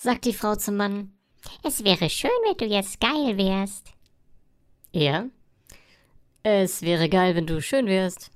sagt die Frau zum Mann. Es wäre schön, wenn du jetzt geil wärst. Er? Es wäre geil, wenn du schön wärst.